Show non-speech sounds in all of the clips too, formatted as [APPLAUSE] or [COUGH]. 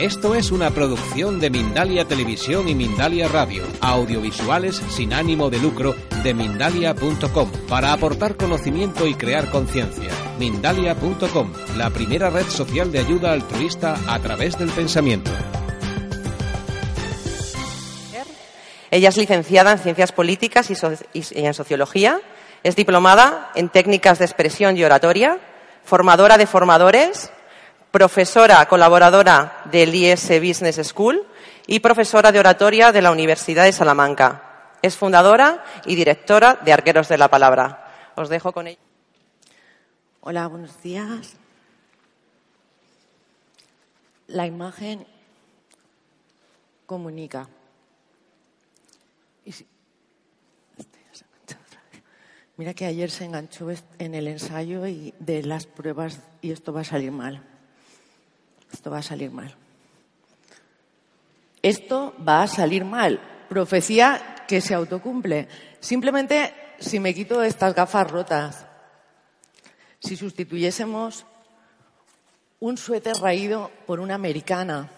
Esto es una producción de Mindalia Televisión y Mindalia Radio, audiovisuales sin ánimo de lucro de mindalia.com, para aportar conocimiento y crear conciencia. Mindalia.com, la primera red social de ayuda altruista a través del pensamiento. Ella es licenciada en Ciencias Políticas y, y en Sociología, es diplomada en Técnicas de Expresión y Oratoria, formadora de formadores, profesora colaboradora del IS Business School y profesora de oratoria de la Universidad de Salamanca. Es fundadora y directora de Arqueros de la Palabra. Os dejo con ella. Hola, buenos días. La imagen comunica. Mira que ayer se enganchó en el ensayo y de las pruebas y esto va a salir mal. Esto va a salir mal. Esto va a salir mal. Profecía que se autocumple. Simplemente si me quito estas gafas rotas, si sustituyésemos un suéter raído por una americana,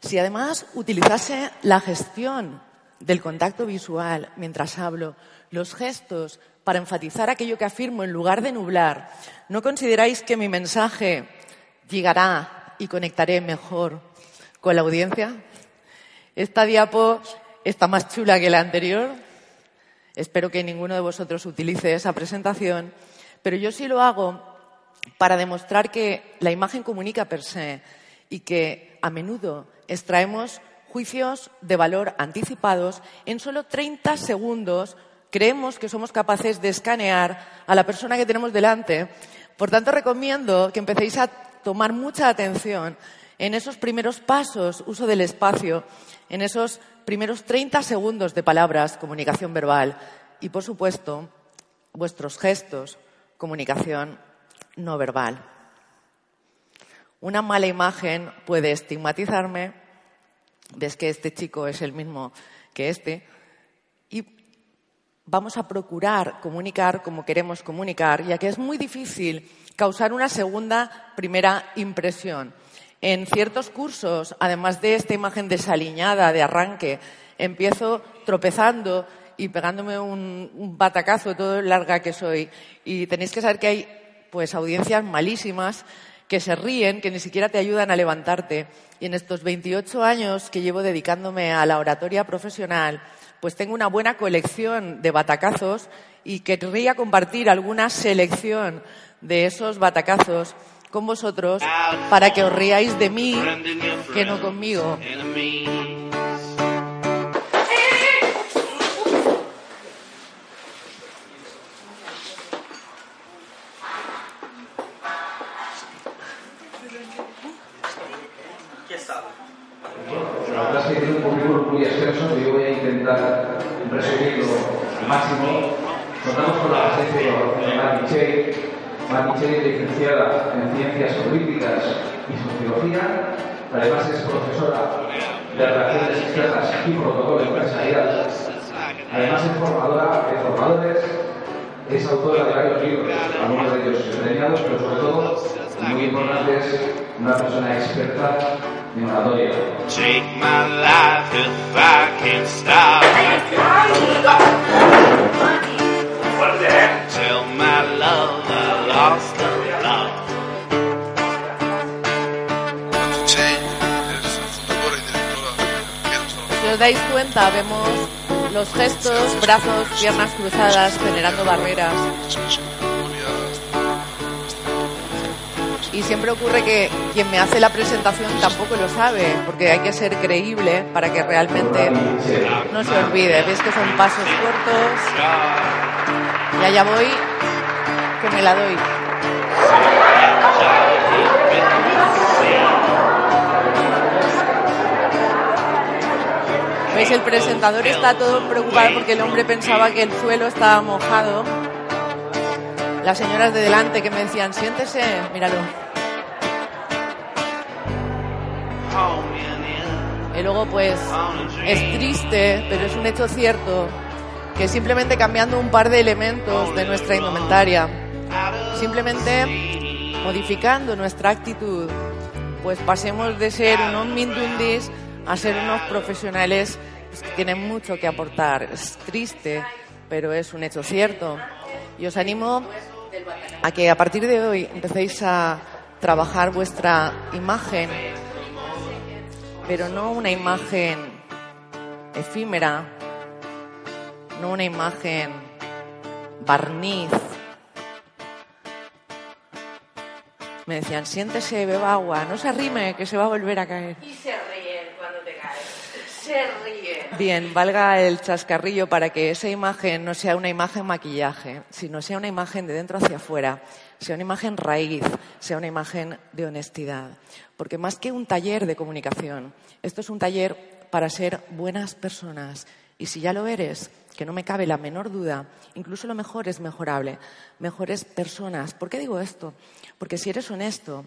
si además utilizase la gestión del contacto visual mientras hablo, los gestos para enfatizar aquello que afirmo en lugar de nublar, ¿no consideráis que mi mensaje llegará y conectaré mejor con la audiencia? Esta diapo está más chula que la anterior. Espero que ninguno de vosotros utilice esa presentación, pero yo sí lo hago para demostrar que la imagen comunica per se y que a menudo extraemos juicios de valor anticipados en solo 30 segundos creemos que somos capaces de escanear a la persona que tenemos delante. Por tanto, recomiendo que empecéis a tomar mucha atención en esos primeros pasos, uso del espacio, en esos primeros 30 segundos de palabras, comunicación verbal y, por supuesto, vuestros gestos, comunicación no verbal. Una mala imagen puede estigmatizarme, ves que este chico es el mismo que este, vamos a procurar comunicar como queremos comunicar, ya que es muy difícil causar una segunda primera impresión. En ciertos cursos, además de esta imagen desaliñada de arranque, empiezo tropezando y pegándome un, un batacazo todo larga que soy. Y tenéis que saber que hay pues audiencias malísimas que se ríen, que ni siquiera te ayudan a levantarte. Y en estos 28 años que llevo dedicándome a la oratoria profesional, pues tengo una buena colección de batacazos y querría compartir alguna selección de esos batacazos con vosotros para que os riáis de mí que no conmigo. Máximo. Contamos con la presencia de Matichey. Matichey es licenciada en Ciencias Políticas y Sociología. Además es profesora de Relaciones Externas y Protocolo Empresarial. Además es formadora de formadores. Es autora de varios libros, algunos de ellos premiados, pero sobre todo, muy importante, es una persona experta en oratoria. Take my life if I can stop. Tell my love I lost the love. Si os dais cuenta, vemos los gestos, brazos, piernas cruzadas, generando barreras. y siempre ocurre que quien me hace la presentación tampoco lo sabe, porque hay que ser creíble para que realmente no se olvide. Ves que son pasos cortos. Y allá voy, que me la doy. ¿Veis? El presentador está todo preocupado porque el hombre pensaba que el suelo estaba mojado. Las señoras de delante que me decían, siéntese, míralo. Y luego pues es triste, pero es un hecho cierto, que simplemente cambiando un par de elementos de nuestra indumentaria, simplemente modificando nuestra actitud, pues pasemos de ser unos mindundis a ser unos profesionales pues, que tienen mucho que aportar. Es triste, pero es un hecho cierto. Y os animo a que a partir de hoy empecéis a trabajar vuestra imagen, pero no una imagen efímera, no una imagen barniz. Me decían, siéntese, beba agua, no se arrime, que se va a volver a caer. Y se caes. Se ríen. Bien, valga el chascarrillo para que esa imagen no sea una imagen maquillaje, sino sea una imagen de dentro hacia afuera, sea una imagen raíz, sea una imagen de honestidad. Porque más que un taller de comunicación, esto es un taller para ser buenas personas. Y si ya lo eres, que no me cabe la menor duda, incluso lo mejor es mejorable, mejores personas. ¿Por qué digo esto? Porque si eres honesto,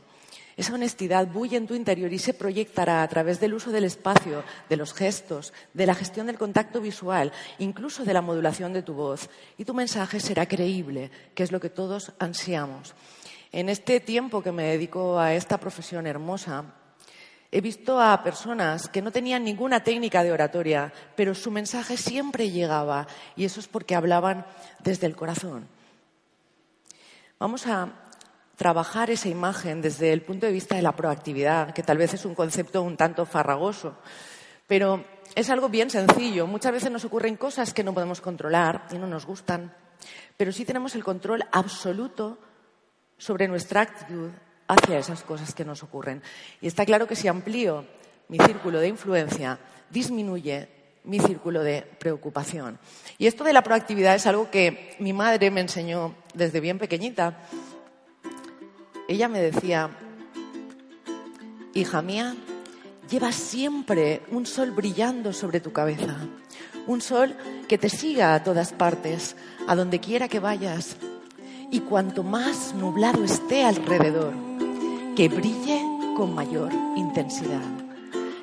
esa honestidad bulle en tu interior y se proyectará a través del uso del espacio, de los gestos, de la gestión del contacto visual, incluso de la modulación de tu voz. Y tu mensaje será creíble, que es lo que todos ansiamos. En este tiempo que me dedico a esta profesión hermosa, he visto a personas que no tenían ninguna técnica de oratoria, pero su mensaje siempre llegaba, y eso es porque hablaban desde el corazón. Vamos a trabajar esa imagen desde el punto de vista de la proactividad, que tal vez es un concepto un tanto farragoso, pero es algo bien sencillo. Muchas veces nos ocurren cosas que no podemos controlar y no nos gustan, pero sí tenemos el control absoluto sobre nuestra actitud hacia esas cosas que nos ocurren. Y está claro que si amplío mi círculo de influencia, disminuye mi círculo de preocupación. Y esto de la proactividad es algo que mi madre me enseñó desde bien pequeñita ella me decía, hija mía, lleva siempre un sol brillando sobre tu cabeza, un sol que te siga a todas partes, a donde quiera que vayas, y cuanto más nublado esté alrededor, que brille con mayor intensidad.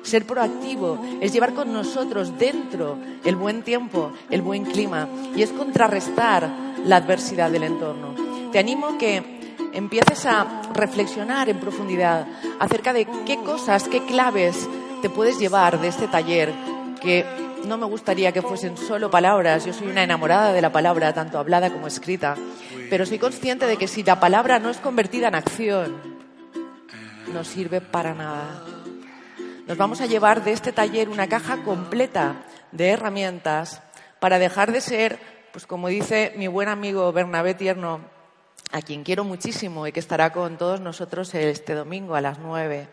Ser proactivo es llevar con nosotros dentro el buen tiempo, el buen clima, y es contrarrestar la adversidad del entorno. Te animo que empieces a reflexionar en profundidad acerca de qué cosas, qué claves te puedes llevar de este taller, que no me gustaría que fuesen solo palabras, yo soy una enamorada de la palabra, tanto hablada como escrita, pero soy consciente de que si la palabra no es convertida en acción, no sirve para nada. Nos vamos a llevar de este taller una caja completa de herramientas para dejar de ser, pues como dice mi buen amigo Bernabé Tierno, a quien quiero muchísimo y que estará con todos nosotros este domingo a las nueve.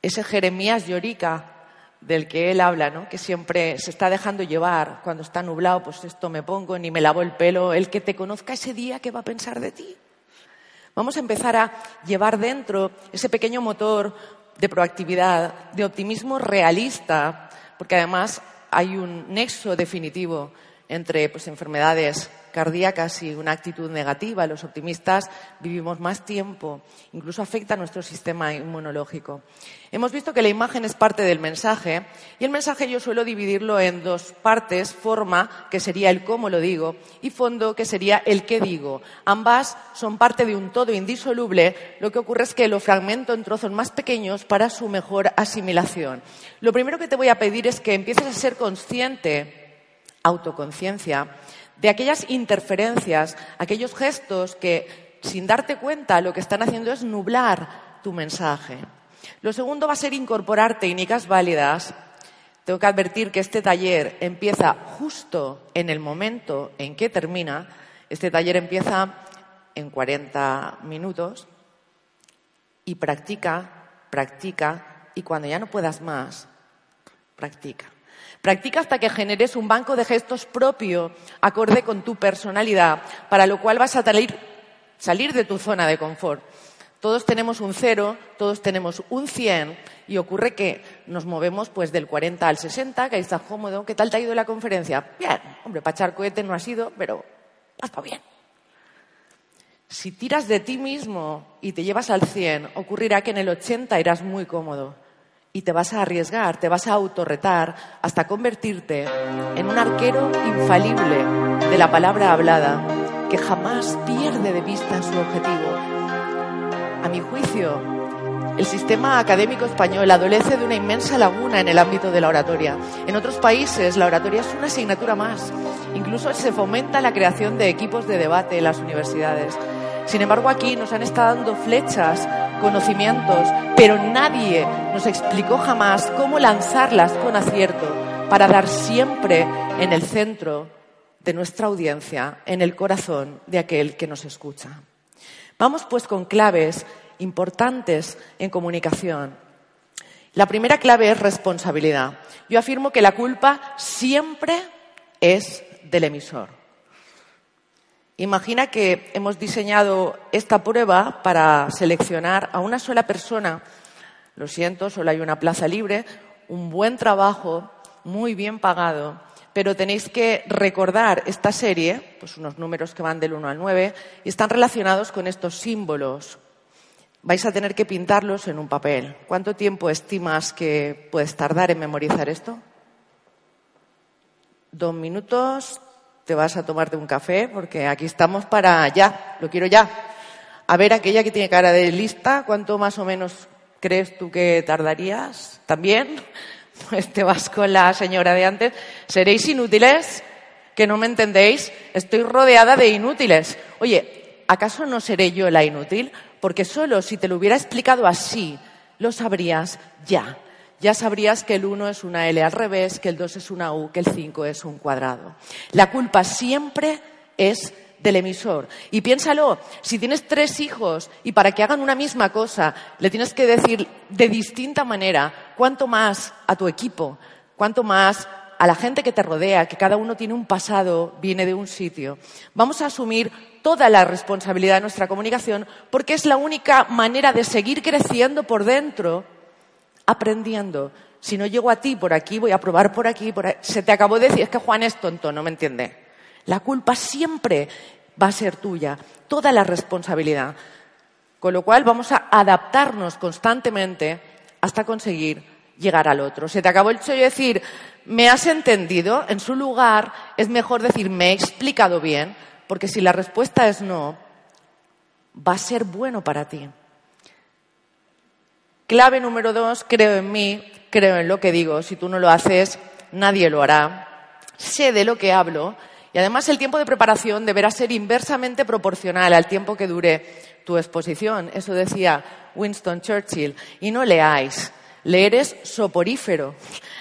Ese Jeremías Llorica del que él habla, ¿no? que siempre se está dejando llevar cuando está nublado, pues esto me pongo, ni me lavo el pelo, el que te conozca ese día, ¿qué va a pensar de ti? Vamos a empezar a llevar dentro ese pequeño motor de proactividad, de optimismo realista, porque además hay un nexo definitivo entre pues, enfermedades cardíacas y una actitud negativa. Los optimistas vivimos más tiempo, incluso afecta a nuestro sistema inmunológico. Hemos visto que la imagen es parte del mensaje y el mensaje yo suelo dividirlo en dos partes, forma, que sería el cómo lo digo, y fondo, que sería el qué digo. Ambas son parte de un todo indisoluble, lo que ocurre es que lo fragmento en trozos más pequeños para su mejor asimilación. Lo primero que te voy a pedir es que empieces a ser consciente, autoconciencia, de aquellas interferencias, aquellos gestos que, sin darte cuenta, lo que están haciendo es nublar tu mensaje. Lo segundo va a ser incorporar técnicas válidas. Tengo que advertir que este taller empieza justo en el momento en que termina. Este taller empieza en 40 minutos y practica, practica y cuando ya no puedas más, practica. Practica hasta que generes un banco de gestos propio, acorde con tu personalidad, para lo cual vas a salir, de tu zona de confort. Todos tenemos un cero, todos tenemos un 100 y ocurre que nos movemos pues del 40 al 60, que ahí estás cómodo. ¿Qué tal te ha ido la conferencia? Bien, hombre, para echar cohete no ha sido, pero ha estado bien. Si tiras de ti mismo y te llevas al 100, ocurrirá que en el 80 irás muy cómodo y te vas a arriesgar, te vas a autorretar hasta convertirte en un arquero infalible de la palabra hablada que jamás pierde de vista su objetivo a mi juicio, el sistema académico español adolece de una inmensa laguna en el ámbito de la oratoria. En otros países la oratoria es una asignatura más. Incluso se fomenta la creación de equipos de debate en las universidades. Sin embargo, aquí nos han estado dando flechas, conocimientos, pero nadie nos explicó jamás cómo lanzarlas con acierto para dar siempre en el centro de nuestra audiencia, en el corazón de aquel que nos escucha. Vamos pues con claves importantes en comunicación. La primera clave es responsabilidad. Yo afirmo que la culpa siempre es del emisor. Imagina que hemos diseñado esta prueba para seleccionar a una sola persona. Lo siento, solo hay una plaza libre, un buen trabajo, muy bien pagado pero tenéis que recordar esta serie, pues unos números que van del 1 al 9, y están relacionados con estos símbolos. Vais a tener que pintarlos en un papel. ¿Cuánto tiempo estimas que puedes tardar en memorizar esto? Dos minutos, te vas a tomarte un café, porque aquí estamos para ya, lo quiero ya. A ver, aquella que tiene cara de lista, ¿cuánto más o menos crees tú que tardarías? ¿También? [LAUGHS] pues te vas con la señora de antes, ¿seréis inútiles? ¿Que no me entendéis? Estoy rodeada de inútiles. Oye, ¿acaso no seré yo la inútil? Porque solo si te lo hubiera explicado así, lo sabrías ya. Ya sabrías que el 1 es una L al revés, que el 2 es una U, que el 5 es un cuadrado. La culpa siempre es del emisor. Y piénsalo, si tienes tres hijos y para que hagan una misma cosa le tienes que decir de distinta manera, cuánto más a tu equipo, cuánto más a la gente que te rodea, que cada uno tiene un pasado, viene de un sitio. Vamos a asumir toda la responsabilidad de nuestra comunicación porque es la única manera de seguir creciendo por dentro, aprendiendo. Si no llego a ti por aquí, voy a probar por aquí, por Se te acabó de decir, es que Juan es tonto, no me entiende. La culpa siempre va a ser tuya, toda la responsabilidad. Con lo cual vamos a adaptarnos constantemente hasta conseguir llegar al otro. Se te acabó el chollo decir, ¿me has entendido? En su lugar es mejor decir, ¿me he explicado bien? Porque si la respuesta es no, va a ser bueno para ti. Clave número dos, creo en mí, creo en lo que digo. Si tú no lo haces, nadie lo hará. Sé de lo que hablo y además el tiempo de preparación deberá ser inversamente proporcional al tiempo que dure tu exposición. Eso decía Winston Churchill. Y no leáis. Leer es soporífero.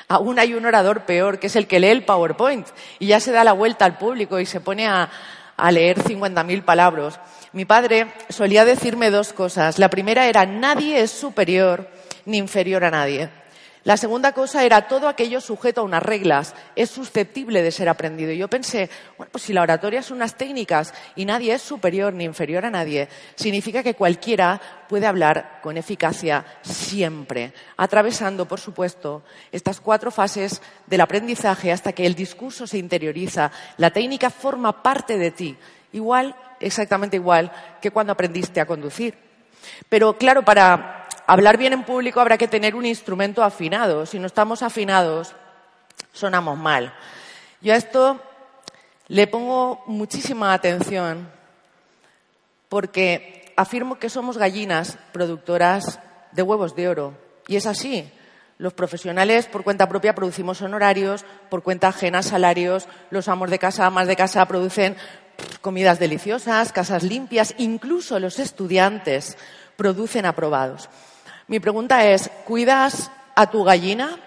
Aún hay un orador peor, que es el que lee el PowerPoint y ya se da la vuelta al público y se pone a, a leer 50.000 palabras. Mi padre solía decirme dos cosas. La primera era, nadie es superior ni inferior a nadie. La segunda cosa era todo aquello sujeto a unas reglas, es susceptible de ser aprendido. Y yo pensé, bueno, pues si la oratoria son unas técnicas y nadie es superior ni inferior a nadie, significa que cualquiera puede hablar con eficacia siempre, atravesando, por supuesto, estas cuatro fases del aprendizaje hasta que el discurso se interioriza, la técnica forma parte de ti, igual, exactamente igual que cuando aprendiste a conducir. Pero claro, para hablar bien en público habrá que tener un instrumento afinado. Si no estamos afinados, sonamos mal. Yo a esto le pongo muchísima atención porque afirmo que somos gallinas productoras de huevos de oro. Y es así. Los profesionales por cuenta propia producimos honorarios, por cuenta ajena salarios, los amos de casa, amas de casa producen comidas deliciosas, casas limpias, incluso los estudiantes producen aprobados. Mi pregunta es, ¿cuidas a tu gallina?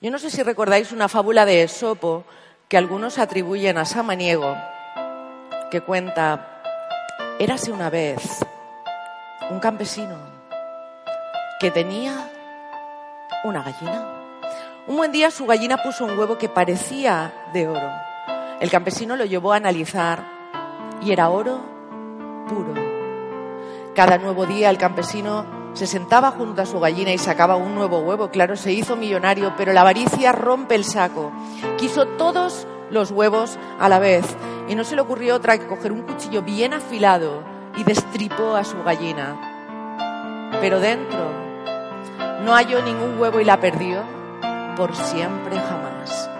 Yo no sé si recordáis una fábula de Esopo que algunos atribuyen a Samaniego, que cuenta, érase una vez un campesino que tenía una gallina. Un buen día su gallina puso un huevo que parecía de oro. El campesino lo llevó a analizar y era oro puro. Cada nuevo día el campesino se sentaba junto a su gallina y sacaba un nuevo huevo. Claro, se hizo millonario, pero la avaricia rompe el saco. Quiso todos los huevos a la vez y no se le ocurrió otra que coger un cuchillo bien afilado y destripó a su gallina. Pero dentro no halló ningún huevo y la perdió por siempre jamás.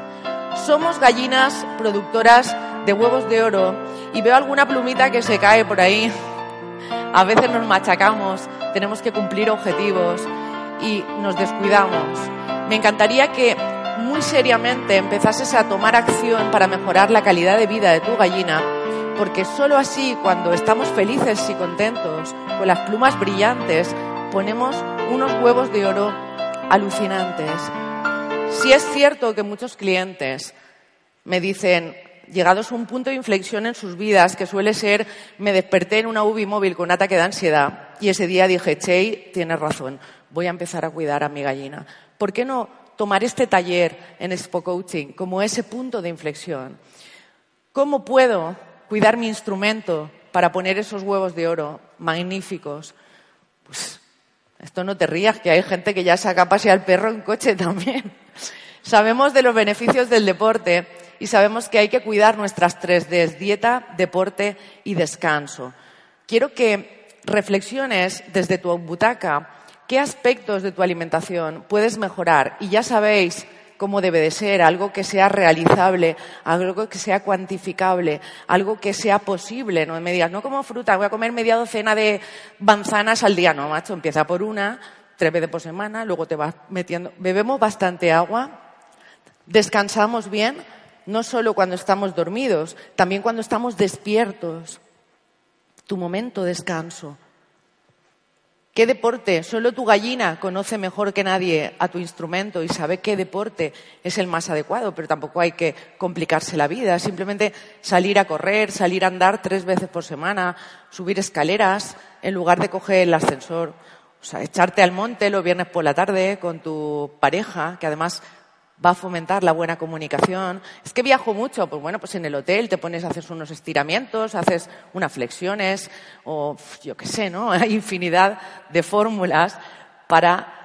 Somos gallinas productoras de huevos de oro y veo alguna plumita que se cae por ahí. A veces nos machacamos, tenemos que cumplir objetivos y nos descuidamos. Me encantaría que muy seriamente empezases a tomar acción para mejorar la calidad de vida de tu gallina, porque solo así, cuando estamos felices y contentos, con las plumas brillantes, ponemos unos huevos de oro alucinantes. Si es cierto que muchos clientes me dicen, llegados a un punto de inflexión en sus vidas, que suele ser, me desperté en una UBI móvil con un ataque de ansiedad y ese día dije, Chey, tienes razón, voy a empezar a cuidar a mi gallina. ¿Por qué no tomar este taller en Expo Coaching como ese punto de inflexión? ¿Cómo puedo cuidar mi instrumento para poner esos huevos de oro magníficos? Pues esto no te rías, que hay gente que ya saca a pasear al perro en coche también. [LAUGHS] Sabemos de los beneficios del deporte y sabemos que hay que cuidar nuestras tres Ds, dieta, deporte y descanso. Quiero que reflexiones desde tu butaca. Qué aspectos de tu alimentación puedes mejorar y ya sabéis cómo debe de ser, algo que sea realizable, algo que sea cuantificable, algo que sea posible, no me digas, no como fruta, voy a comer media docena de manzanas al día, no, macho, empieza por una, tres veces por semana, luego te vas metiendo, bebemos bastante agua, descansamos bien, no solo cuando estamos dormidos, también cuando estamos despiertos. Tu momento de descanso. ¿Qué deporte? Solo tu gallina conoce mejor que nadie a tu instrumento y sabe qué deporte es el más adecuado, pero tampoco hay que complicarse la vida. Simplemente salir a correr, salir a andar tres veces por semana, subir escaleras en lugar de coger el ascensor. O sea, echarte al monte los viernes por la tarde con tu pareja, que además va a fomentar la buena comunicación. Es que viajo mucho, pues bueno, pues en el hotel te pones, haces unos estiramientos, haces unas flexiones o yo qué sé, ¿no? [LAUGHS] Hay infinidad de fórmulas para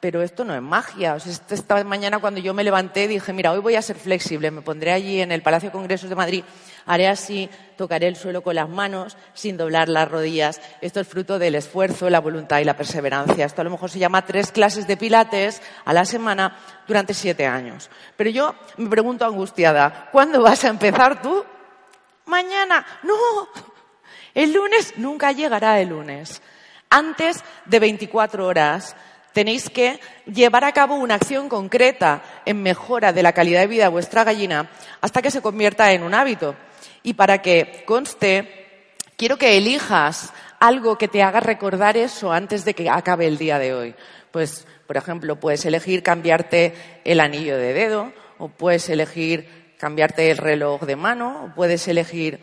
pero esto no es magia. Esta mañana cuando yo me levanté dije, mira, hoy voy a ser flexible, me pondré allí en el Palacio de Congresos de Madrid, haré así, tocaré el suelo con las manos sin doblar las rodillas. Esto es fruto del esfuerzo, la voluntad y la perseverancia. Esto a lo mejor se llama tres clases de pilates a la semana durante siete años. Pero yo me pregunto angustiada, ¿cuándo vas a empezar tú? Mañana. No. El lunes nunca llegará el lunes. Antes de 24 horas Tenéis que llevar a cabo una acción concreta en mejora de la calidad de vida de vuestra gallina hasta que se convierta en un hábito. Y para que conste, quiero que elijas algo que te haga recordar eso antes de que acabe el día de hoy. Pues, por ejemplo, puedes elegir cambiarte el anillo de dedo, o puedes elegir cambiarte el reloj de mano, o puedes elegir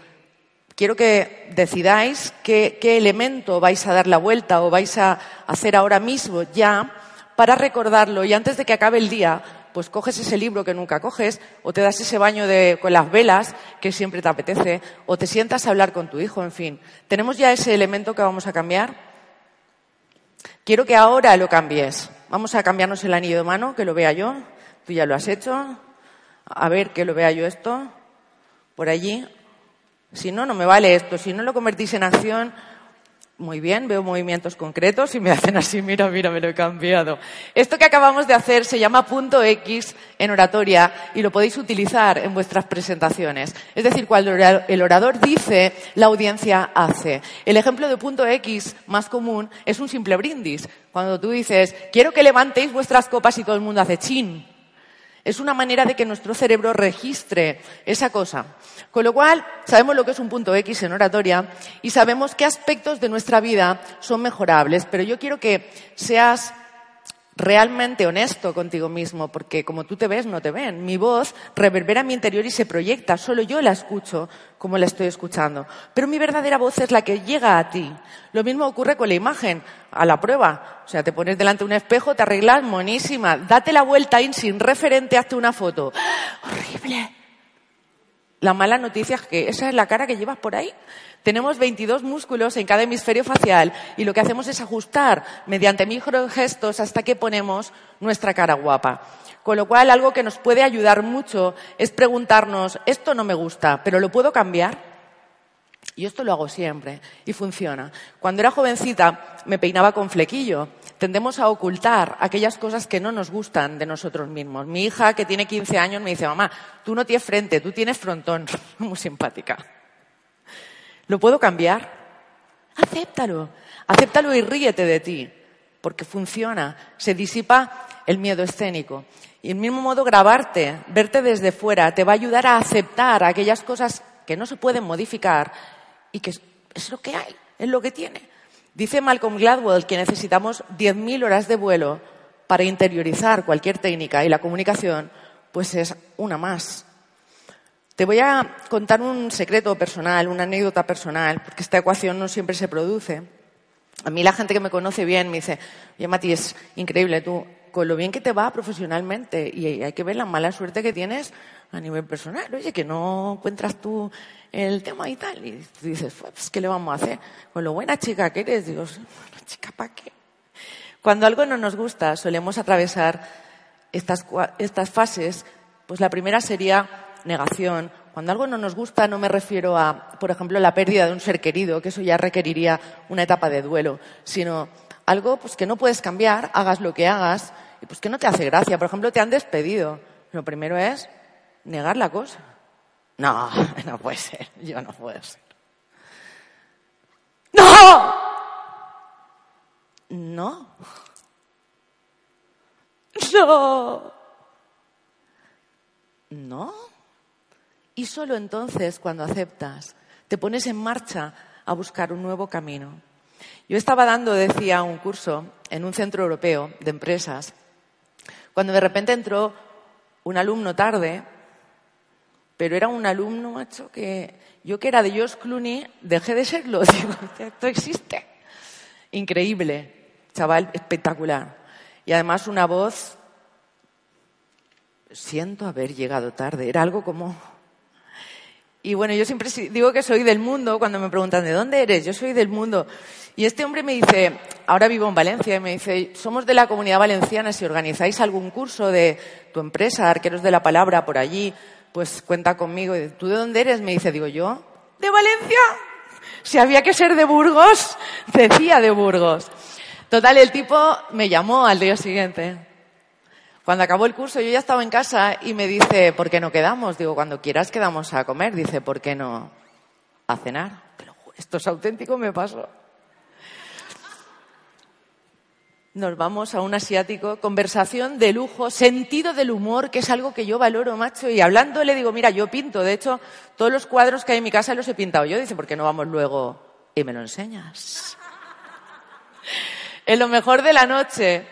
quiero que decidáis qué, elemento vais a dar la vuelta o vais a hacer ahora mismo ya para recordarlo y antes de que acabe el día, pues coges ese libro que nunca coges o te das ese baño con las velas que siempre te apetece o te sientas a hablar con tu hijo, en fin. ¿Tenemos ya ese elemento que vamos a cambiar? Quiero que ahora lo cambies. Vamos a cambiarnos el anillo de mano, que lo vea yo. Tú ya lo has hecho. A ver, que lo vea yo esto. Por allí. Si no, no me vale esto. Si no lo convertís en acción, muy bien, veo movimientos concretos y me hacen así, mira, mira, me lo he cambiado. Esto que acabamos de hacer se llama punto X en oratoria y lo podéis utilizar en vuestras presentaciones. Es decir, cuando el orador dice, la audiencia hace. El ejemplo de punto X más común es un simple brindis. Cuando tú dices, quiero que levantéis vuestras copas y todo el mundo hace chin. Es una manera de que nuestro cerebro registre esa cosa. Con lo cual, sabemos lo que es un punto X en oratoria y sabemos qué aspectos de nuestra vida son mejorables. Pero yo quiero que seas realmente honesto contigo mismo, porque como tú te ves, no te ven. Mi voz reverbera en mi interior y se proyecta, solo yo la escucho como la estoy escuchando. Pero mi verdadera voz es la que llega a ti. Lo mismo ocurre con la imagen, a la prueba. O sea, te pones delante de un espejo, te arreglas, monísima, date la vuelta in sin referente, hazte una foto. ¡Horrible! La mala noticia es que esa es la cara que llevas por ahí. Tenemos 22 músculos en cada hemisferio facial y lo que hacemos es ajustar mediante microgestos hasta que ponemos nuestra cara guapa. Con lo cual, algo que nos puede ayudar mucho es preguntarnos, esto no me gusta, pero ¿lo puedo cambiar? Y esto lo hago siempre y funciona. Cuando era jovencita me peinaba con flequillo. Tendemos a ocultar aquellas cosas que no nos gustan de nosotros mismos. Mi hija, que tiene 15 años, me dice, mamá, tú no tienes frente, tú tienes frontón. [LAUGHS] Muy simpática. ¿Lo puedo cambiar? Acéptalo. Acéptalo y ríete de ti. Porque funciona. Se disipa el miedo escénico. Y el mismo modo, grabarte, verte desde fuera, te va a ayudar a aceptar aquellas cosas que no se pueden modificar y que es lo que hay, es lo que tiene. Dice Malcolm Gladwell que necesitamos 10.000 horas de vuelo para interiorizar cualquier técnica y la comunicación, pues es una más. Te voy a contar un secreto personal, una anécdota personal, porque esta ecuación no siempre se produce. A mí la gente que me conoce bien me dice, oye Mati, es increíble tú, con lo bien que te va profesionalmente y hay que ver la mala suerte que tienes a nivel personal. Oye, que no encuentras tú el tema y tal. Y dices, pues, ¿qué le vamos a hacer? Con lo buena chica que eres, digo, bueno, chica, ¿para qué? Cuando algo no nos gusta, solemos atravesar estas, estas fases. Pues la primera sería negación. Cuando algo no nos gusta, no me refiero a, por ejemplo, la pérdida de un ser querido, que eso ya requeriría una etapa de duelo, sino algo pues, que no puedes cambiar, hagas lo que hagas, y pues que no te hace gracia. Por ejemplo, te han despedido. Lo primero es negar la cosa. No, [LAUGHS] no puede ser, yo no puedo ser. ¡No! No. [LAUGHS] No. No. Y solo entonces, cuando aceptas, te pones en marcha a buscar un nuevo camino. Yo estaba dando, decía, un curso en un centro europeo de empresas, cuando de repente entró un alumno tarde pero era un alumno, macho, que yo que era de George Clooney, dejé de serlo. [LAUGHS] Digo, esto existe. Increíble, chaval, espectacular. Y además una voz, siento haber llegado tarde, era algo como... Y bueno, yo siempre digo que soy del mundo cuando me preguntan, ¿de dónde eres? Yo soy del mundo. Y este hombre me dice, ahora vivo en Valencia, y me dice, somos de la comunidad valenciana, si organizáis algún curso de tu empresa, arqueros de la palabra, por allí, pues cuenta conmigo. Y, ¿Tú de dónde eres? Me dice, digo yo, de Valencia. Si había que ser de Burgos, decía de Burgos. Total, el tipo me llamó al día siguiente. Cuando acabó el curso yo ya estaba en casa y me dice, ¿por qué no quedamos? Digo, cuando quieras quedamos a comer. Dice, ¿por qué no a cenar? Pero esto es auténtico, me pasó. nos vamos a un asiático, conversación de lujo, sentido del humor, que es algo que yo valoro, macho. Y hablando le digo, mira, yo pinto, de hecho, todos los cuadros que hay en mi casa los he pintado yo. Dice, ¿por qué no vamos luego y me lo enseñas? [LAUGHS] en lo mejor de la noche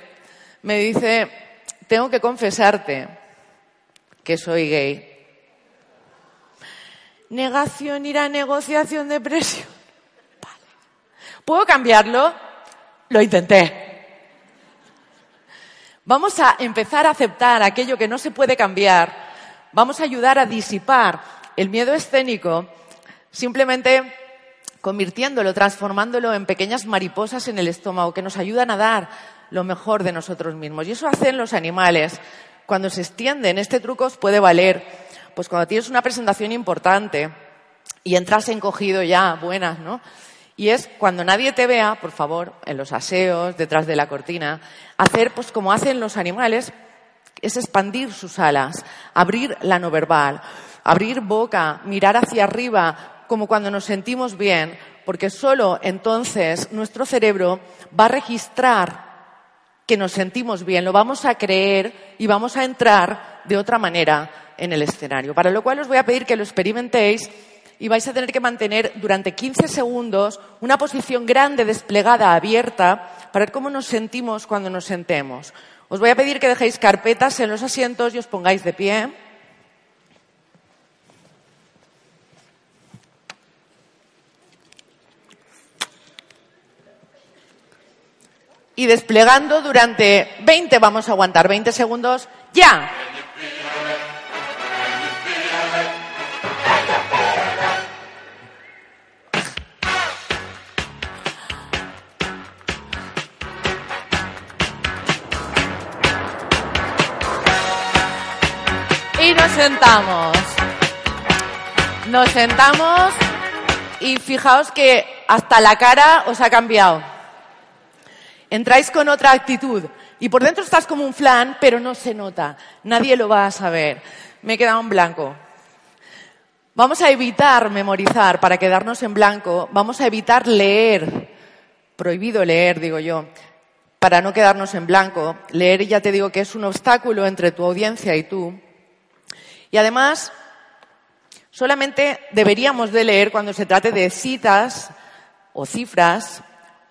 me dice, tengo que confesarte que soy gay. Negación irá a negociación de presión. Vale. ¿Puedo cambiarlo? Lo intenté. Vamos a empezar a aceptar aquello que no se puede cambiar. Vamos a ayudar a disipar el miedo escénico simplemente convirtiéndolo, transformándolo en pequeñas mariposas en el estómago que nos ayudan a dar lo mejor de nosotros mismos. Y eso hacen los animales. Cuando se extienden, este truco os puede valer. Pues cuando tienes una presentación importante y entras encogido ya, buenas, ¿no? Y es cuando nadie te vea, por favor, en los aseos, detrás de la cortina, hacer pues como hacen los animales, es expandir sus alas, abrir la no verbal, abrir boca, mirar hacia arriba, como cuando nos sentimos bien, porque solo entonces nuestro cerebro va a registrar que nos sentimos bien, lo vamos a creer y vamos a entrar de otra manera en el escenario. Para lo cual os voy a pedir que lo experimentéis y vais a tener que mantener durante 15 segundos una posición grande, desplegada, abierta, para ver cómo nos sentimos cuando nos sentemos. Os voy a pedir que dejéis carpetas en los asientos y os pongáis de pie. y desplegando durante 20, vamos a aguantar 20 segundos, ya. Y nos sentamos. Nos sentamos y fijaos que hasta la cara os ha cambiado. Entráis con otra actitud y por dentro estás como un flan, pero no se nota. Nadie lo va a saber. Me he quedado en blanco. Vamos a evitar memorizar para quedarnos en blanco. Vamos a evitar leer. Prohibido leer, digo yo. Para no quedarnos en blanco. Leer, ya te digo que es un obstáculo entre tu audiencia y tú. Y además, solamente deberíamos de leer cuando se trate de citas o cifras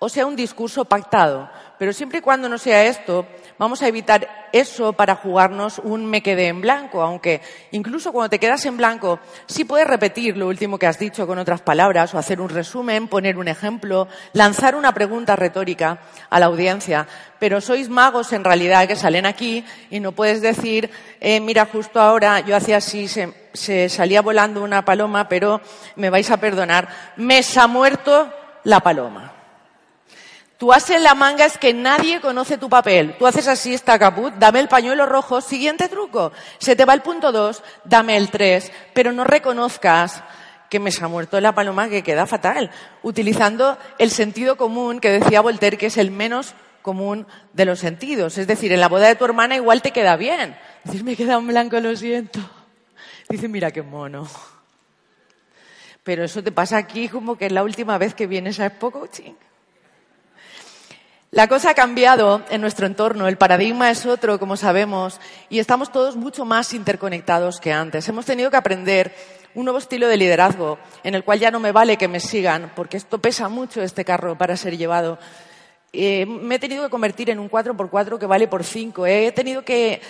o sea un discurso pactado. Pero siempre y cuando no sea esto, vamos a evitar eso para jugarnos un me quedé en blanco, aunque incluso cuando te quedas en blanco, sí puedes repetir lo último que has dicho con otras palabras, o hacer un resumen, poner un ejemplo, lanzar una pregunta retórica a la audiencia. Pero sois magos en realidad que salen aquí y no puedes decir, eh, mira, justo ahora yo hacía así, se, se salía volando una paloma, pero me vais a perdonar, me se ha muerto la paloma. Tú haces la manga es que nadie conoce tu papel. Tú haces así, está caput, dame el pañuelo rojo, siguiente truco. Se te va el punto dos, dame el tres, pero no reconozcas que me se ha muerto la paloma que queda fatal, utilizando el sentido común que decía Voltaire que es el menos común de los sentidos. Es decir, en la boda de tu hermana igual te queda bien. Decir, me queda un blanco, lo siento. Dice, mira qué mono. Pero eso te pasa aquí como que es la última vez que vienes a Expo Coaching. La cosa ha cambiado en nuestro entorno, el paradigma es otro, como sabemos, y estamos todos mucho más interconectados que antes. Hemos tenido que aprender un nuevo estilo de liderazgo, en el cual ya no me vale que me sigan, porque esto pesa mucho este carro para ser llevado. Eh, me he tenido que convertir en un 4x4 que vale por 5. He tenido que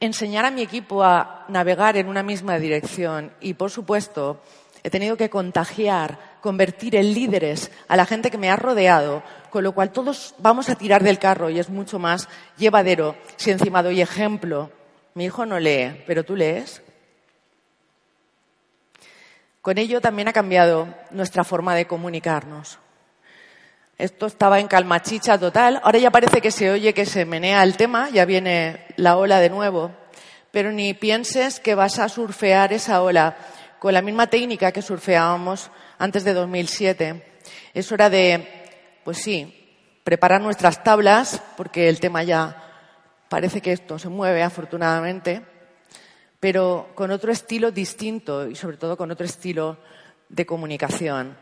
enseñar a mi equipo a navegar en una misma dirección y, por supuesto, he tenido que contagiar, convertir en líderes a la gente que me ha rodeado con lo cual todos vamos a tirar del carro y es mucho más llevadero si encima doy ejemplo. Mi hijo no lee, pero tú lees. Con ello también ha cambiado nuestra forma de comunicarnos. Esto estaba en calmachicha total. Ahora ya parece que se oye que se menea el tema, ya viene la ola de nuevo. Pero ni pienses que vas a surfear esa ola con la misma técnica que surfeábamos antes de 2007. Es hora de pues sí, preparar nuestras tablas, porque el tema ya parece que esto se mueve afortunadamente, pero con otro estilo distinto y sobre todo con otro estilo de comunicación,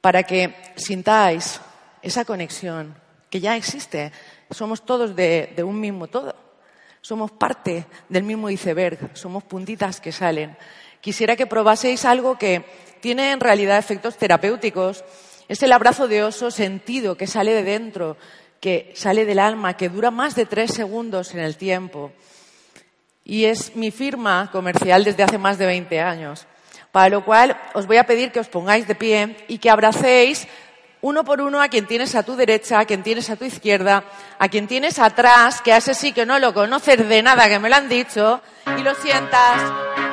para que sintáis esa conexión que ya existe. Somos todos de, de un mismo todo. Somos parte del mismo iceberg, somos puntitas que salen. Quisiera que probaseis algo que tiene en realidad efectos terapéuticos es el abrazo de oso sentido que sale de dentro, que sale del alma, que dura más de tres segundos en el tiempo. Y es mi firma comercial desde hace más de 20 años. Para lo cual os voy a pedir que os pongáis de pie y que abracéis uno por uno a quien tienes a tu derecha, a quien tienes a tu izquierda, a quien tienes atrás, que a ese sí que no lo conoces de nada que me lo han dicho, y lo sientas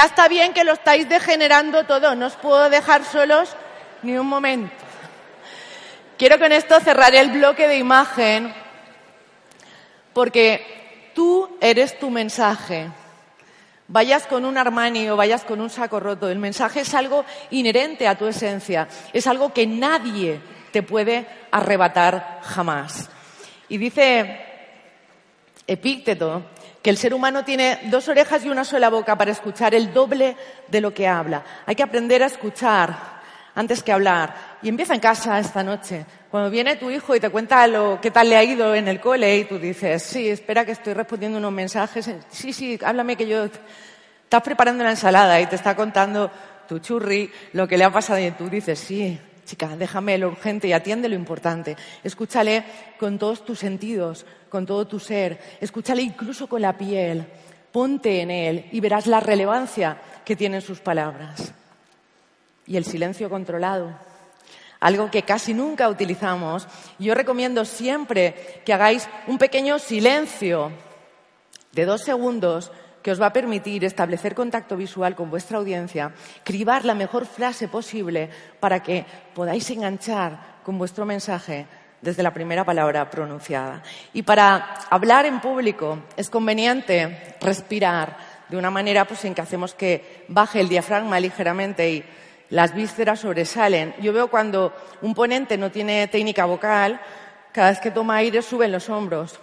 Ya está bien que lo estáis degenerando todo, no os puedo dejar solos ni un momento. Quiero con esto cerrar el bloque de imagen porque tú eres tu mensaje. Vayas con un Armani o vayas con un saco roto, el mensaje es algo inherente a tu esencia, es algo que nadie te puede arrebatar jamás. Y dice Epícteto que el ser humano tiene dos orejas y una sola boca para escuchar el doble de lo que habla. Hay que aprender a escuchar antes que hablar. Y empieza en casa esta noche. Cuando viene tu hijo y te cuenta lo qué tal le ha ido en el cole y tú dices, sí, espera que estoy respondiendo unos mensajes. Sí, sí, háblame que yo... Estás preparando una ensalada y te está contando tu churri, lo que le ha pasado y tú dices, sí, chica, déjame lo urgente y atiende lo importante. Escúchale con todos tus sentidos, con todo tu ser. Escúchale incluso con la piel. Ponte en él y verás la relevancia que tienen sus palabras. Y el silencio controlado, algo que casi nunca utilizamos. Yo recomiendo siempre que hagáis un pequeño silencio de dos segundos que os va a permitir establecer contacto visual con vuestra audiencia, cribar la mejor frase posible para que podáis enganchar con vuestro mensaje desde la primera palabra pronunciada. Y para hablar en público es conveniente respirar de una manera pues, en que hacemos que baje el diafragma ligeramente y las vísceras sobresalen. Yo veo cuando un ponente no tiene técnica vocal, cada vez que toma aire suben los hombros.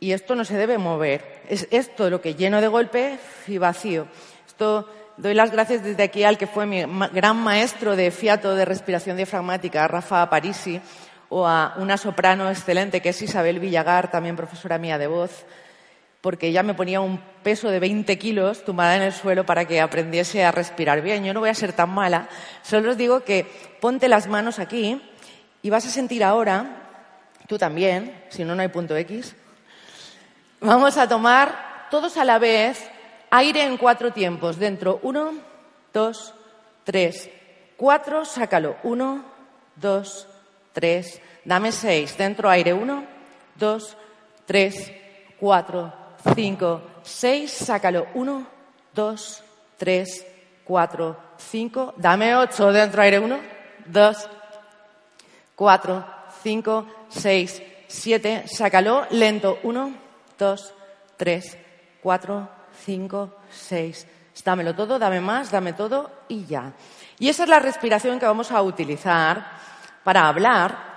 Y esto no se debe mover. Es esto lo que lleno de golpe y vacío. Esto doy las gracias desde aquí al que fue mi gran maestro de fiato de respiración diafragmática, Rafa Parisi, o a una soprano excelente que es Isabel Villagar, también profesora mía de voz, porque ella me ponía un peso de 20 kilos tumbada en el suelo para que aprendiese a respirar bien. Yo no voy a ser tan mala, solo os digo que ponte las manos aquí y vas a sentir ahora, tú también, si no, no hay punto X, Vamos a tomar todos a la vez aire en cuatro tiempos. Dentro, uno, dos, tres, cuatro, sácalo. Uno, dos, tres, dame seis. Dentro aire, uno, dos, tres, cuatro, cinco, seis, sácalo. Uno, dos, tres, cuatro, cinco, dame ocho. Dentro aire, uno, dos, cuatro, cinco, seis, siete, sácalo. Lento, uno, dos, tres, cuatro, cinco, seis. Dámelo todo, dame más, dame todo y ya. Y esa es la respiración que vamos a utilizar para hablar.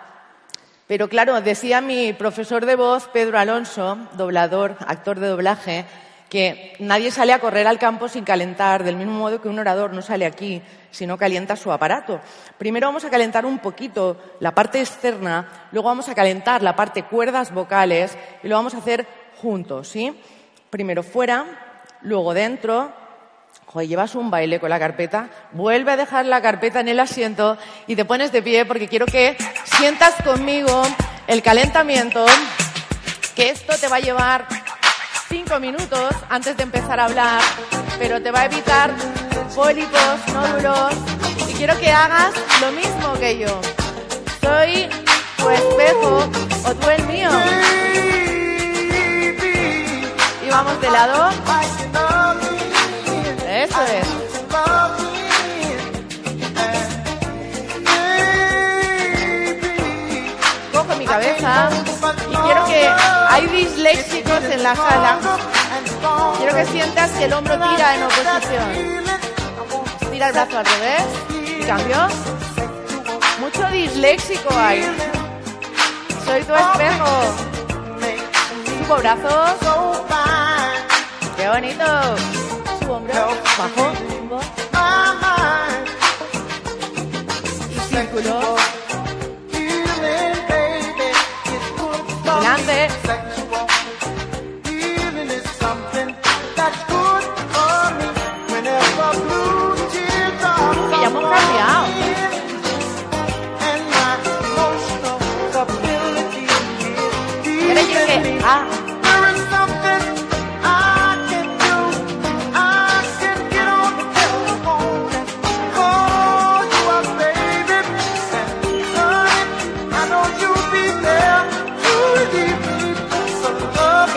Pero claro, decía mi profesor de voz, Pedro Alonso, doblador, actor de doblaje, que nadie sale a correr al campo sin calentar, del mismo modo que un orador no sale aquí si no calienta su aparato. Primero vamos a calentar un poquito la parte externa, luego vamos a calentar la parte cuerdas vocales y lo vamos a hacer juntos, ¿sí? Primero fuera, luego dentro. Llevas un baile con la carpeta, vuelve a dejar la carpeta en el asiento y te pones de pie porque quiero que sientas conmigo el calentamiento, que esto te va a llevar cinco minutos antes de empezar a hablar, pero te va a evitar pólipos, nódulos y quiero que hagas lo mismo que yo. Soy tu espejo o tú el mío vamos de lado. Eso es. Cojo mi cabeza y quiero que hay disléxicos en la sala. Quiero que sientas que el hombro tira en oposición. Tira el brazo al revés y cambio. Mucho disléxico hay. Soy tu espejo. Subo brazos. ¡Qué bonito! Su hombro, bajo. Y círculo.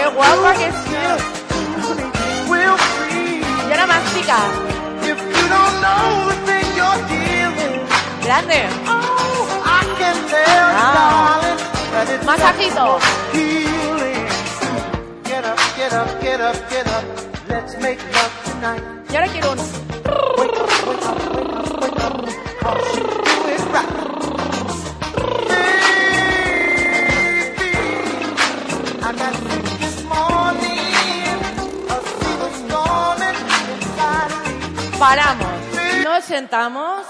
Qué guapa que sí. Y ahora mastica. Grande. Ah. Masajito. Y ahora quiero un... Paramos, nos sentamos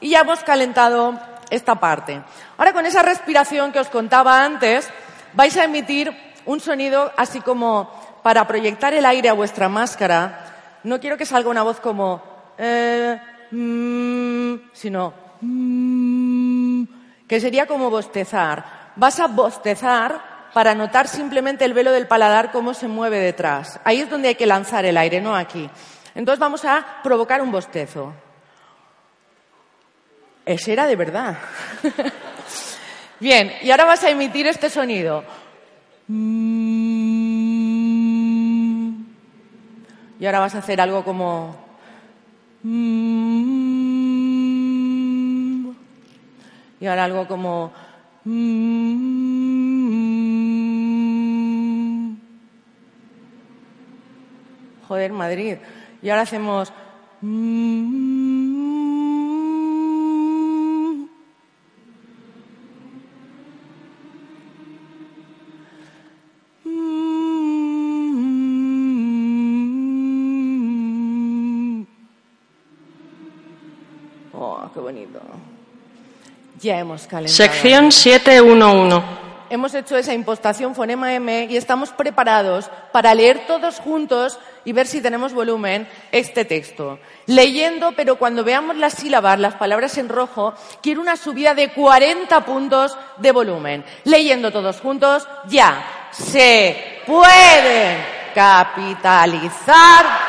y ya hemos calentado esta parte. Ahora con esa respiración que os contaba antes, vais a emitir un sonido así como para proyectar el aire a vuestra máscara. No quiero que salga una voz como eh, mm, sino mm, que sería como bostezar. Vas a bostezar para notar simplemente el velo del paladar cómo se mueve detrás. Ahí es donde hay que lanzar el aire, no aquí. Entonces vamos a provocar un bostezo. Ese era de verdad. [LAUGHS] Bien, y ahora vas a emitir este sonido. Y ahora vas a hacer algo como... Y ahora algo como... Joder, Madrid. Y ahora hacemos... Oh, qué bonito. Ya hemos calentado. Sección 711. Hemos hecho esa impostación fonema M y estamos preparados para leer todos juntos y ver si tenemos volumen este texto. Leyendo, pero cuando veamos las sílabas, las palabras en rojo, quiero una subida de 40 puntos de volumen. Leyendo todos juntos, ya. Se pueden capitalizar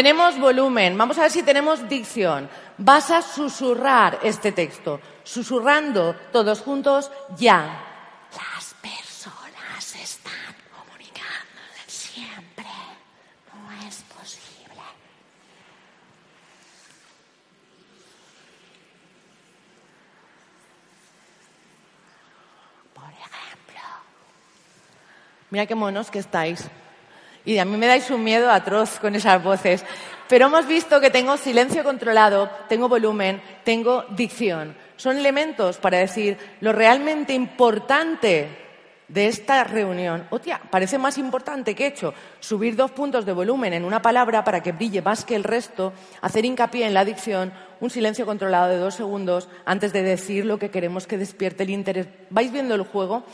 Tenemos volumen. Vamos a ver si tenemos dicción. Vas a susurrar este texto. Susurrando todos juntos ya. Las personas están comunicando siempre. No es posible. Por ejemplo. Mira qué monos que estáis. Y a mí me dais un miedo atroz con esas voces. Pero hemos visto que tengo silencio controlado, tengo volumen, tengo dicción. Son elementos para decir lo realmente importante de esta reunión. Hostia, parece más importante que he hecho subir dos puntos de volumen en una palabra para que brille más que el resto, hacer hincapié en la dicción, un silencio controlado de dos segundos antes de decir lo que queremos que despierte el interés. ¿Vais viendo el juego?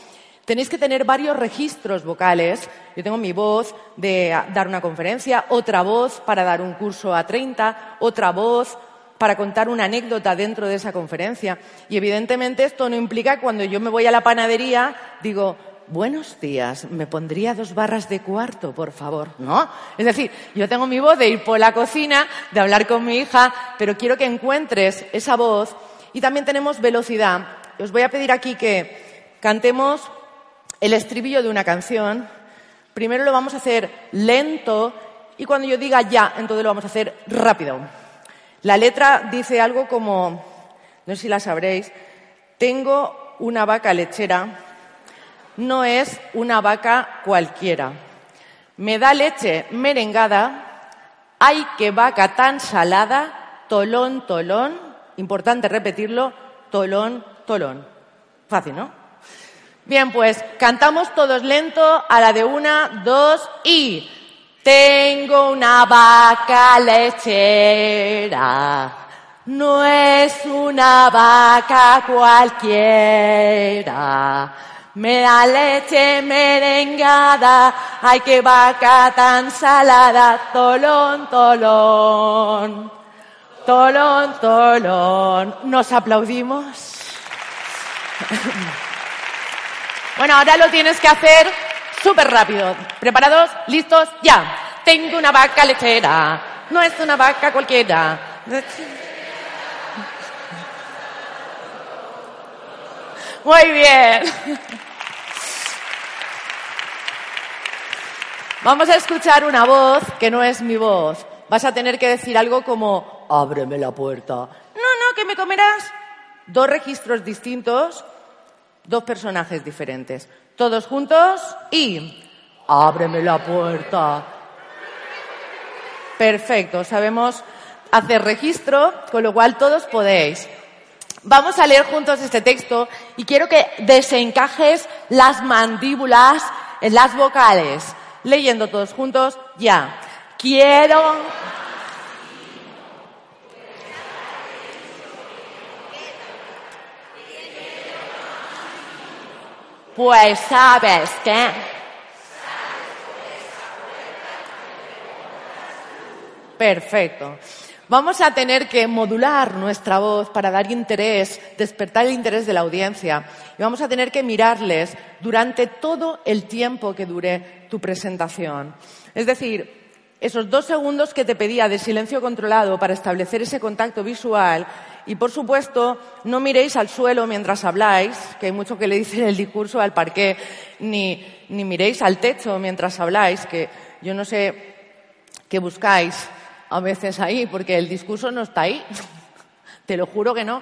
Tenéis que tener varios registros vocales. Yo tengo mi voz de dar una conferencia, otra voz para dar un curso a 30, otra voz para contar una anécdota dentro de esa conferencia. Y evidentemente esto no implica cuando yo me voy a la panadería, digo, buenos días, me pondría dos barras de cuarto, por favor. ¿No? Es decir, yo tengo mi voz de ir por la cocina, de hablar con mi hija, pero quiero que encuentres esa voz. Y también tenemos velocidad. Os voy a pedir aquí que cantemos el estribillo de una canción, primero lo vamos a hacer lento y cuando yo diga ya, entonces lo vamos a hacer rápido. La letra dice algo como, no sé si la sabréis, tengo una vaca lechera, no es una vaca cualquiera. Me da leche merengada, ay que vaca tan salada, tolón, tolón, importante repetirlo, tolón, tolón. Fácil, ¿no? Bien, pues cantamos todos lento a la de una, dos y... Tengo una vaca lechera, no es una vaca cualquiera. Me da leche merengada, ay qué vaca tan salada, tolón, tolón, tolón, tolón. ¿Nos aplaudimos? [LAUGHS] Bueno, ahora lo tienes que hacer súper rápido. ¿Preparados? ¿Listos? Ya. Tengo una vaca lechera. No es una vaca cualquiera. Muy bien. Vamos a escuchar una voz que no es mi voz. Vas a tener que decir algo como, ábreme la puerta. No, no, que me comerás. Dos registros distintos dos personajes diferentes. Todos juntos y ábreme la puerta. Perfecto, sabemos hacer registro, con lo cual todos podéis. Vamos a leer juntos este texto y quiero que desencajes las mandíbulas en las vocales. Leyendo todos juntos, ya. Quiero. Pues sabes que. Perfecto. Vamos a tener que modular nuestra voz para dar interés, despertar el interés de la audiencia. Y vamos a tener que mirarles durante todo el tiempo que dure tu presentación. Es decir, esos dos segundos que te pedía de silencio controlado para establecer ese contacto visual. Y, por supuesto, no miréis al suelo mientras habláis, que hay mucho que le dicen el discurso al parqué, ni, ni miréis al techo mientras habláis, que yo no sé qué buscáis a veces ahí, porque el discurso no está ahí. [LAUGHS] Te lo juro que no.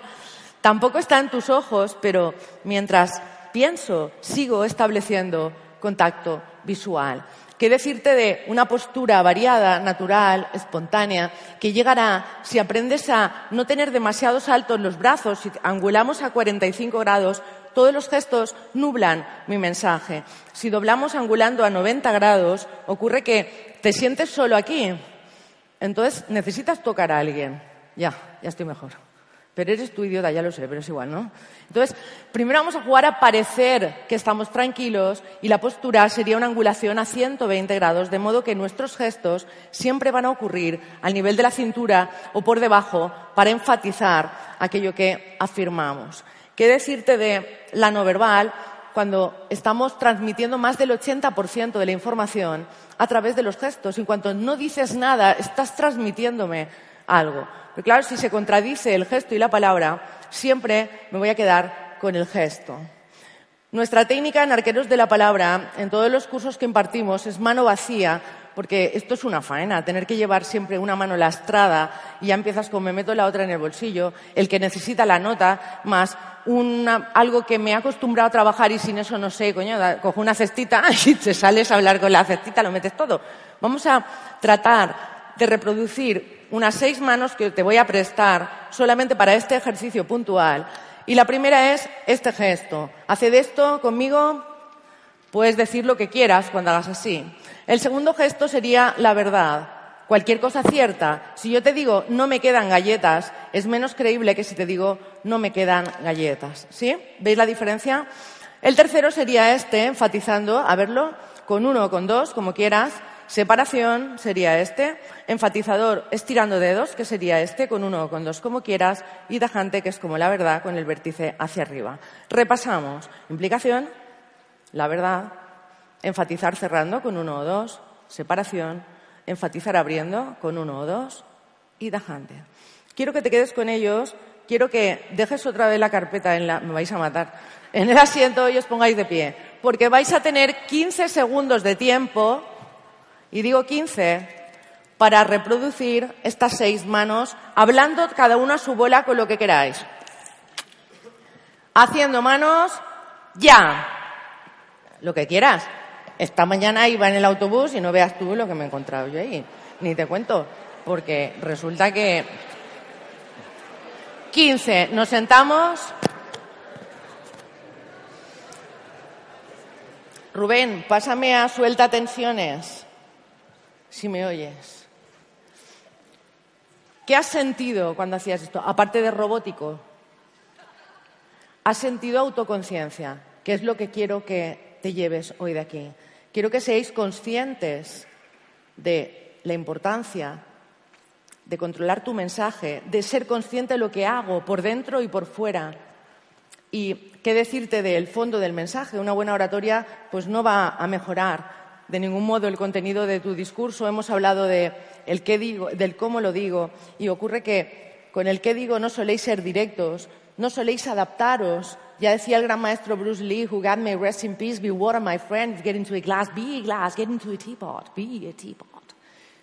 Tampoco está en tus ojos, pero mientras pienso, sigo estableciendo contacto visual. ¿Qué decirte de una postura variada, natural, espontánea, que llegará si aprendes a no tener demasiados altos los brazos, si angulamos a 45 grados, todos los gestos nublan mi mensaje. Si doblamos angulando a 90 grados, ocurre que te sientes solo aquí, entonces necesitas tocar a alguien. Ya, ya estoy mejor. Pero eres tu idiota, ya lo sé, pero es igual, ¿no? Entonces, primero vamos a jugar a parecer que estamos tranquilos y la postura sería una angulación a 120 grados, de modo que nuestros gestos siempre van a ocurrir al nivel de la cintura o por debajo para enfatizar aquello que afirmamos. ¿Qué decirte de la no verbal? cuando estamos transmitiendo más del 80% de la información a través de los gestos. En cuanto no dices nada, estás transmitiéndome algo. Pero claro, si se contradice el gesto y la palabra, siempre me voy a quedar con el gesto. Nuestra técnica en arqueros de la palabra, en todos los cursos que impartimos, es mano vacía, porque esto es una faena, tener que llevar siempre una mano lastrada y ya empiezas con me meto la otra en el bolsillo, el que necesita la nota, más algo que me he acostumbrado a trabajar y sin eso no sé, coño, cojo una cestita [LAUGHS] y te sales a hablar con la cestita, lo metes todo. Vamos a tratar de reproducir unas seis manos que te voy a prestar solamente para este ejercicio puntual. Y la primera es este gesto. Haced esto conmigo, puedes decir lo que quieras cuando hagas así. El segundo gesto sería la verdad cualquier cosa cierta, si yo te digo no me quedan galletas, es menos creíble que si te digo no me quedan galletas. ¿Sí? ¿Veis la diferencia? El tercero sería este, enfatizando, a verlo, con uno o con dos, como quieras. Separación sería este. Enfatizador, estirando dedos, que sería este, con uno o con dos, como quieras. Y tajante, que es como la verdad, con el vértice hacia arriba. Repasamos. Implicación, la verdad. Enfatizar cerrando con uno o dos. Separación, enfatizar abriendo con uno o dos y dejante. Quiero que te quedes con ellos, quiero que dejes otra vez la carpeta en la... me vais a matar, en el asiento y os pongáis de pie, porque vais a tener 15 segundos de tiempo, y digo 15, para reproducir estas seis manos, hablando cada uno a su bola con lo que queráis. Haciendo manos, ya. Lo que quieras. Esta mañana iba en el autobús y no veas tú lo que me he encontrado yo ahí. Ni te cuento, porque resulta que 15, nos sentamos. Rubén, pásame a suelta tensiones, si me oyes. ¿Qué has sentido cuando hacías esto? Aparte de robótico, has sentido autoconciencia, que es lo que quiero que te lleves hoy de aquí. Quiero que seáis conscientes de la importancia de controlar tu mensaje, de ser consciente de lo que hago por dentro y por fuera. Y qué decirte del fondo del mensaje. Una buena oratoria pues no va a mejorar de ningún modo el contenido de tu discurso. Hemos hablado de el qué digo, del cómo lo digo y ocurre que con el qué digo no soléis ser directos, no soléis adaptaros ya decía el gran maestro Bruce Lee, who got me rest in peace, be water, my friend, get into a glass, be a glass, get into a teapot, be a teapot.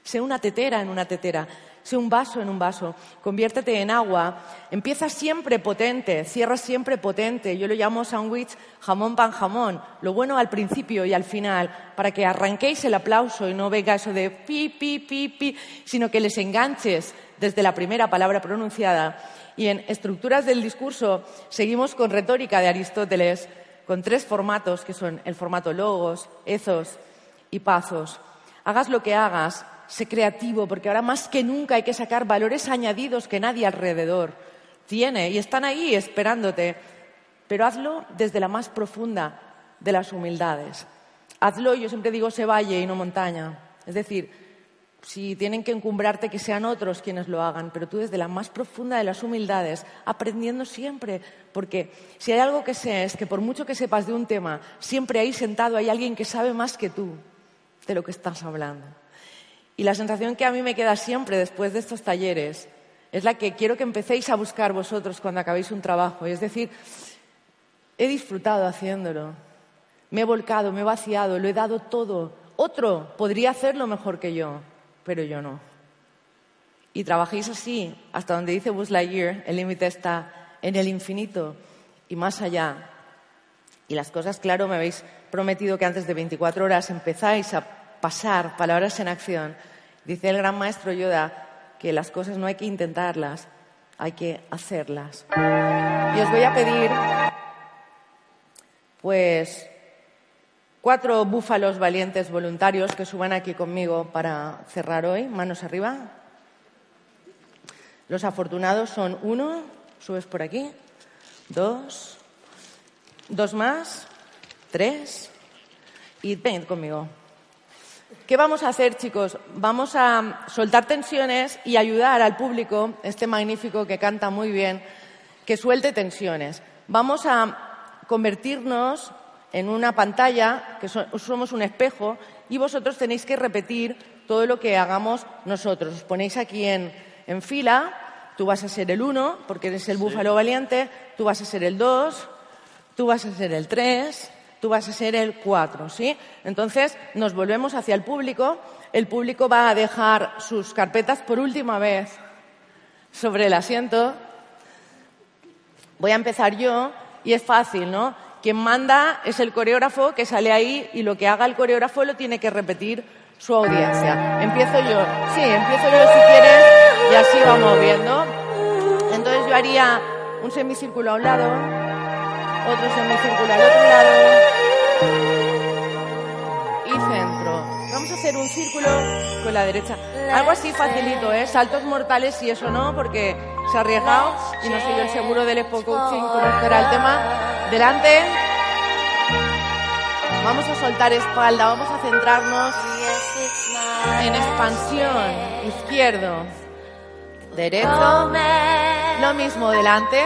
Sé una tetera en una tetera, sé un vaso en un vaso, conviértete en agua, empieza siempre potente, cierra siempre potente. Yo lo llamo sandwich jamón pan jamón, lo bueno al principio y al final, para que arranquéis el aplauso y no venga eso de pi, pi, pi, pi, sino que les enganches desde la primera palabra pronunciada. Y en estructuras del discurso seguimos con retórica de Aristóteles, con tres formatos que son el formato logos, ethos y pazos. Hagas lo que hagas, sé creativo, porque ahora más que nunca hay que sacar valores añadidos que nadie alrededor tiene y están ahí esperándote. Pero hazlo desde la más profunda de las humildades. Hazlo, yo siempre digo, se valle y no montaña. Es decir, si tienen que encumbrarte, que sean otros quienes lo hagan, pero tú desde la más profunda de las humildades, aprendiendo siempre, porque si hay algo que sé es que por mucho que sepas de un tema, siempre ahí sentado hay alguien que sabe más que tú de lo que estás hablando. Y la sensación que a mí me queda siempre después de estos talleres es la que quiero que empecéis a buscar vosotros cuando acabéis un trabajo. Es decir, he disfrutado haciéndolo, me he volcado, me he vaciado, lo he dado todo. Otro podría hacerlo mejor que yo, pero yo no. Y trabajéis así, hasta donde dice Buzz Lightyear, el límite está en el infinito y más allá. Y las cosas, claro, me habéis prometido que antes de 24 horas empezáis a pasar palabras en acción. Dice el gran maestro Yoda que las cosas no hay que intentarlas, hay que hacerlas. Y os voy a pedir, pues, cuatro búfalos valientes voluntarios que suban aquí conmigo para cerrar hoy. Manos arriba. Los afortunados son uno, subes por aquí, dos, dos más, tres, y ven conmigo. ¿Qué vamos a hacer, chicos? Vamos a soltar tensiones y ayudar al público, este magnífico que canta muy bien, que suelte tensiones. Vamos a convertirnos en una pantalla, que somos un espejo, y vosotros tenéis que repetir todo lo que hagamos nosotros. Os ponéis aquí en, en fila, tú vas a ser el uno, porque eres el búfalo valiente, tú vas a ser el dos, tú vas a ser el tres, tú vas a ser el cuatro, ¿sí? Entonces nos volvemos hacia el público, el público va a dejar sus carpetas por última vez sobre el asiento. Voy a empezar yo y es fácil, ¿no? Quien manda es el coreógrafo que sale ahí y lo que haga el coreógrafo lo tiene que repetir su audiencia. Empiezo yo. Sí, empiezo yo si quieres y así vamos viendo. Entonces yo haría un semicírculo a un lado, otro semicírculo al otro lado y centro. Vamos a hacer un círculo con la derecha. Algo así facilito, ¿eh? Saltos mortales y eso no, porque se ha arriesgado y no soy yo el seguro del Expo Coaching conocerá el tema. Delante. Vamos a soltar espalda, vamos a centrarnos en expansión. Izquierdo, derecho. Lo mismo delante,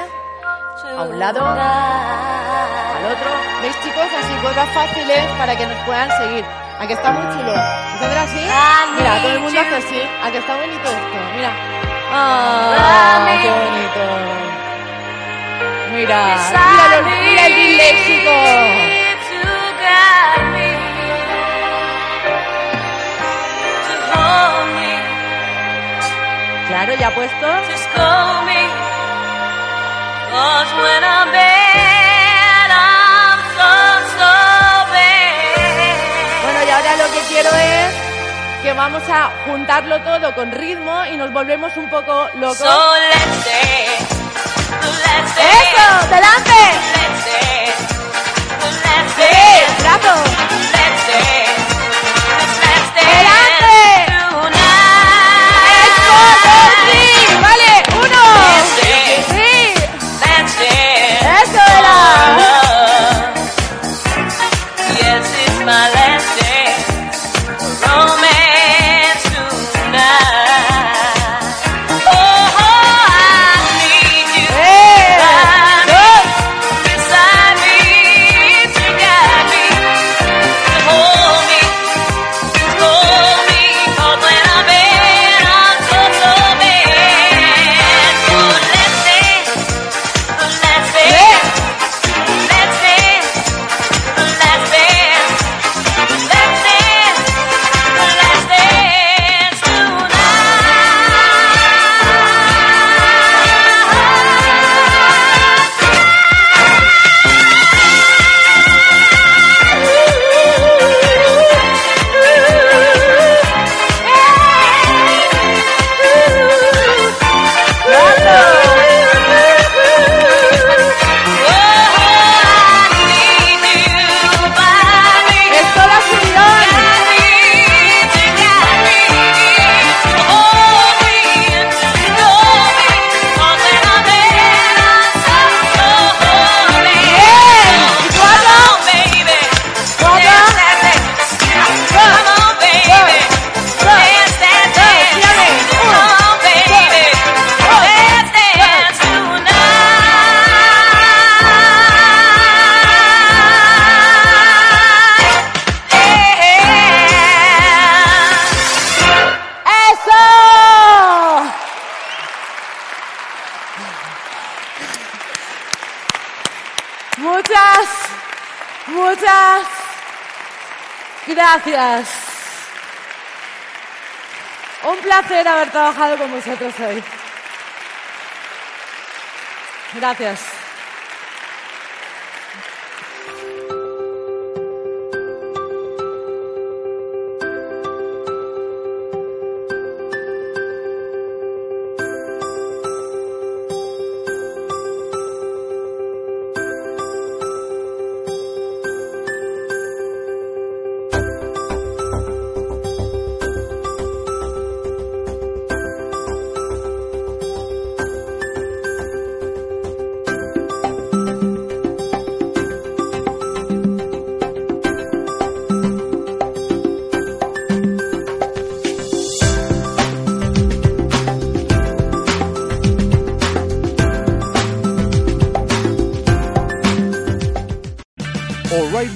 a un lado, al otro. ¿Veis chicos? Así cosas fáciles para que nos puedan seguir. Aquí está muy chulo. ¿Entonces así? Mira, todo el mundo hace así. Aquí está bonito esto. Mira. ¡Ah! ¡Qué bonito! Mira, mira, mira el disléxico. Claro, ya puesto. Bueno, y ahora lo que quiero es que vamos a juntarlo todo con ritmo y nos volvemos un poco locos. ¡Eso! ¡Delante! Gracias. Un placer haber trabajado con vosotros hoy. Gracias.